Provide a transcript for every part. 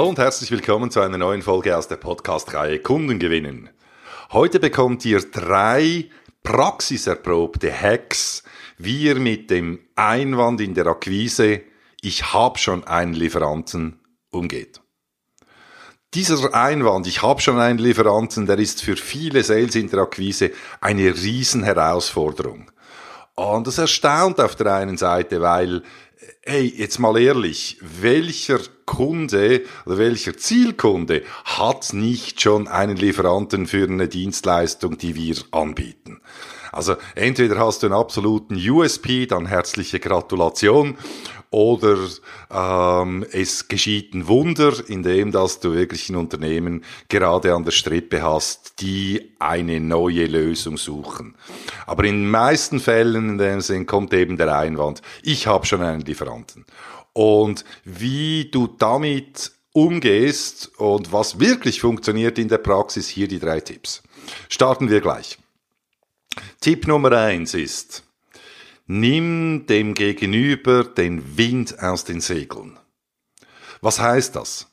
Hallo und herzlich willkommen zu einer neuen Folge aus der Podcast-Reihe Kunden gewinnen. Heute bekommt ihr drei praxiserprobte Hacks, wie ihr mit dem Einwand in der Akquise, ich habe schon einen Lieferanten, umgeht. Dieser Einwand, ich habe schon einen Lieferanten, der ist für viele Sales in der Akquise eine Riesenherausforderung. Und das erstaunt auf der einen Seite, weil hey, jetzt mal ehrlich, welcher Kunde oder welcher Zielkunde hat nicht schon einen Lieferanten für eine Dienstleistung, die wir anbieten? Also entweder hast du einen absoluten USP, dann herzliche Gratulation, oder ähm, es geschieht ein Wunder, indem dass du wirklich ein Unternehmen gerade an der Strippe hast, die eine neue Lösung suchen. Aber in den meisten Fällen in dem Sinn kommt eben der Einwand, ich habe schon einen Lieferanten. Und wie du damit umgehst und was wirklich funktioniert in der Praxis, hier die drei Tipps. Starten wir gleich. Tipp Nummer eins ist, nimm dem Gegenüber den Wind aus den Segeln. Was heißt das?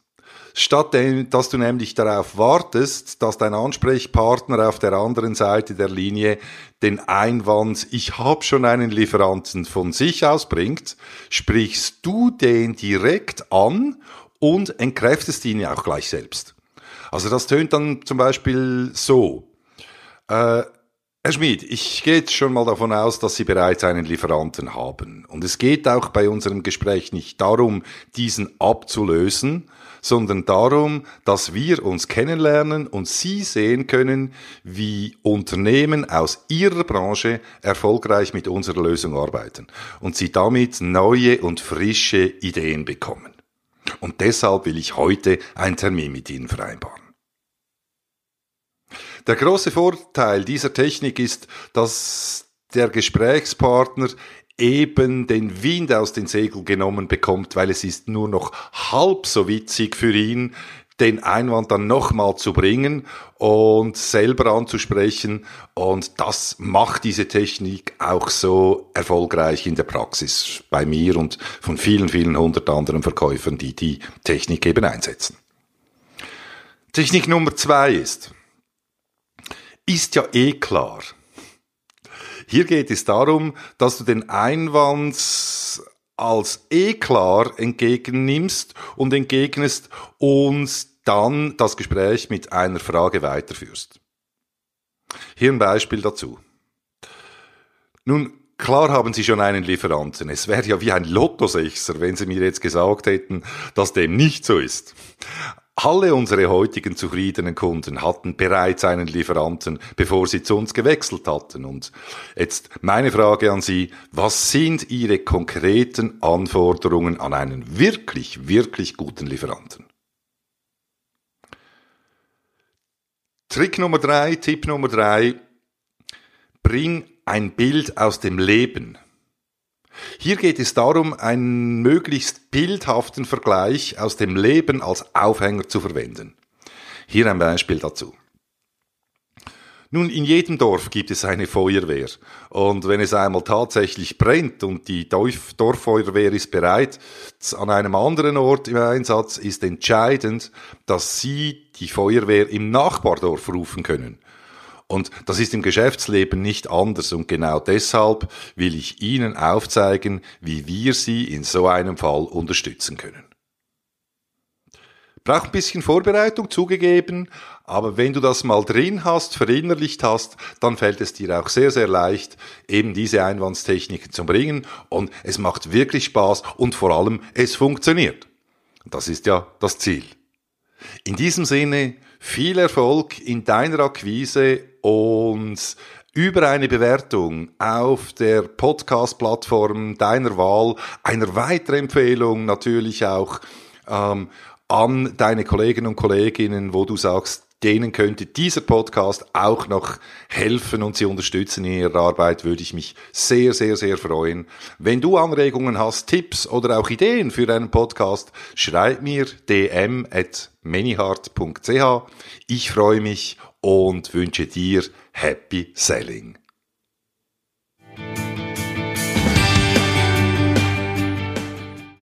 Statt dass du nämlich darauf wartest, dass dein Ansprechpartner auf der anderen Seite der Linie den Einwand, ich habe schon einen Lieferanten von sich aus bringt, sprichst du den direkt an und entkräftest ihn auch gleich selbst. Also das tönt dann zum Beispiel so. Äh, Herr Schmid, ich gehe jetzt schon mal davon aus, dass Sie bereits einen Lieferanten haben. Und es geht auch bei unserem Gespräch nicht darum, diesen abzulösen, sondern darum, dass wir uns kennenlernen und Sie sehen können, wie Unternehmen aus Ihrer Branche erfolgreich mit unserer Lösung arbeiten und Sie damit neue und frische Ideen bekommen. Und deshalb will ich heute einen Termin mit Ihnen vereinbaren. Der große Vorteil dieser Technik ist, dass der Gesprächspartner eben den Wind aus den Segeln genommen bekommt, weil es ist nur noch halb so witzig für ihn, den Einwand dann nochmal zu bringen und selber anzusprechen. Und das macht diese Technik auch so erfolgreich in der Praxis bei mir und von vielen, vielen hundert anderen Verkäufern, die die Technik eben einsetzen. Technik Nummer zwei ist, ist ja eh klar. Hier geht es darum, dass du den Einwand als eh klar entgegennimmst und entgegnest und dann das Gespräch mit einer Frage weiterführst. Hier ein Beispiel dazu. Nun, klar haben Sie schon einen Lieferanten. Es wäre ja wie ein Lottosechser, wenn Sie mir jetzt gesagt hätten, dass dem nicht so ist. Alle unsere heutigen zufriedenen Kunden hatten bereits einen Lieferanten, bevor sie zu uns gewechselt hatten. Und jetzt meine Frage an Sie, was sind Ihre konkreten Anforderungen an einen wirklich, wirklich guten Lieferanten? Trick Nummer drei, Tipp Nummer drei, bring ein Bild aus dem Leben hier geht es darum, einen möglichst bildhaften Vergleich aus dem Leben als Aufhänger zu verwenden. Hier ein Beispiel dazu. Nun, in jedem Dorf gibt es eine Feuerwehr. Und wenn es einmal tatsächlich brennt und die Dorffeuerwehr ist bereit, an einem anderen Ort im Einsatz, ist entscheidend, dass Sie die Feuerwehr im Nachbardorf rufen können. Und das ist im Geschäftsleben nicht anders und genau deshalb will ich Ihnen aufzeigen, wie wir Sie in so einem Fall unterstützen können. Braucht ein bisschen Vorbereitung zugegeben, aber wenn du das mal drin hast, verinnerlicht hast, dann fällt es dir auch sehr, sehr leicht, eben diese Einwandstechniken zu bringen und es macht wirklich Spaß und vor allem es funktioniert. Das ist ja das Ziel. In diesem Sinne viel Erfolg in deiner Akquise und über eine Bewertung auf der Podcast-Plattform deiner Wahl, einer weiteren Empfehlung natürlich auch ähm, an deine Kolleginnen und Kolleginnen, wo du sagst, denen könnte dieser Podcast auch noch helfen und sie unterstützen in ihrer Arbeit, würde ich mich sehr, sehr, sehr freuen. Wenn du Anregungen hast, Tipps oder auch Ideen für einen Podcast, schreib mir dm at manyheart.ch. Ich freue mich und wünsche dir Happy Selling.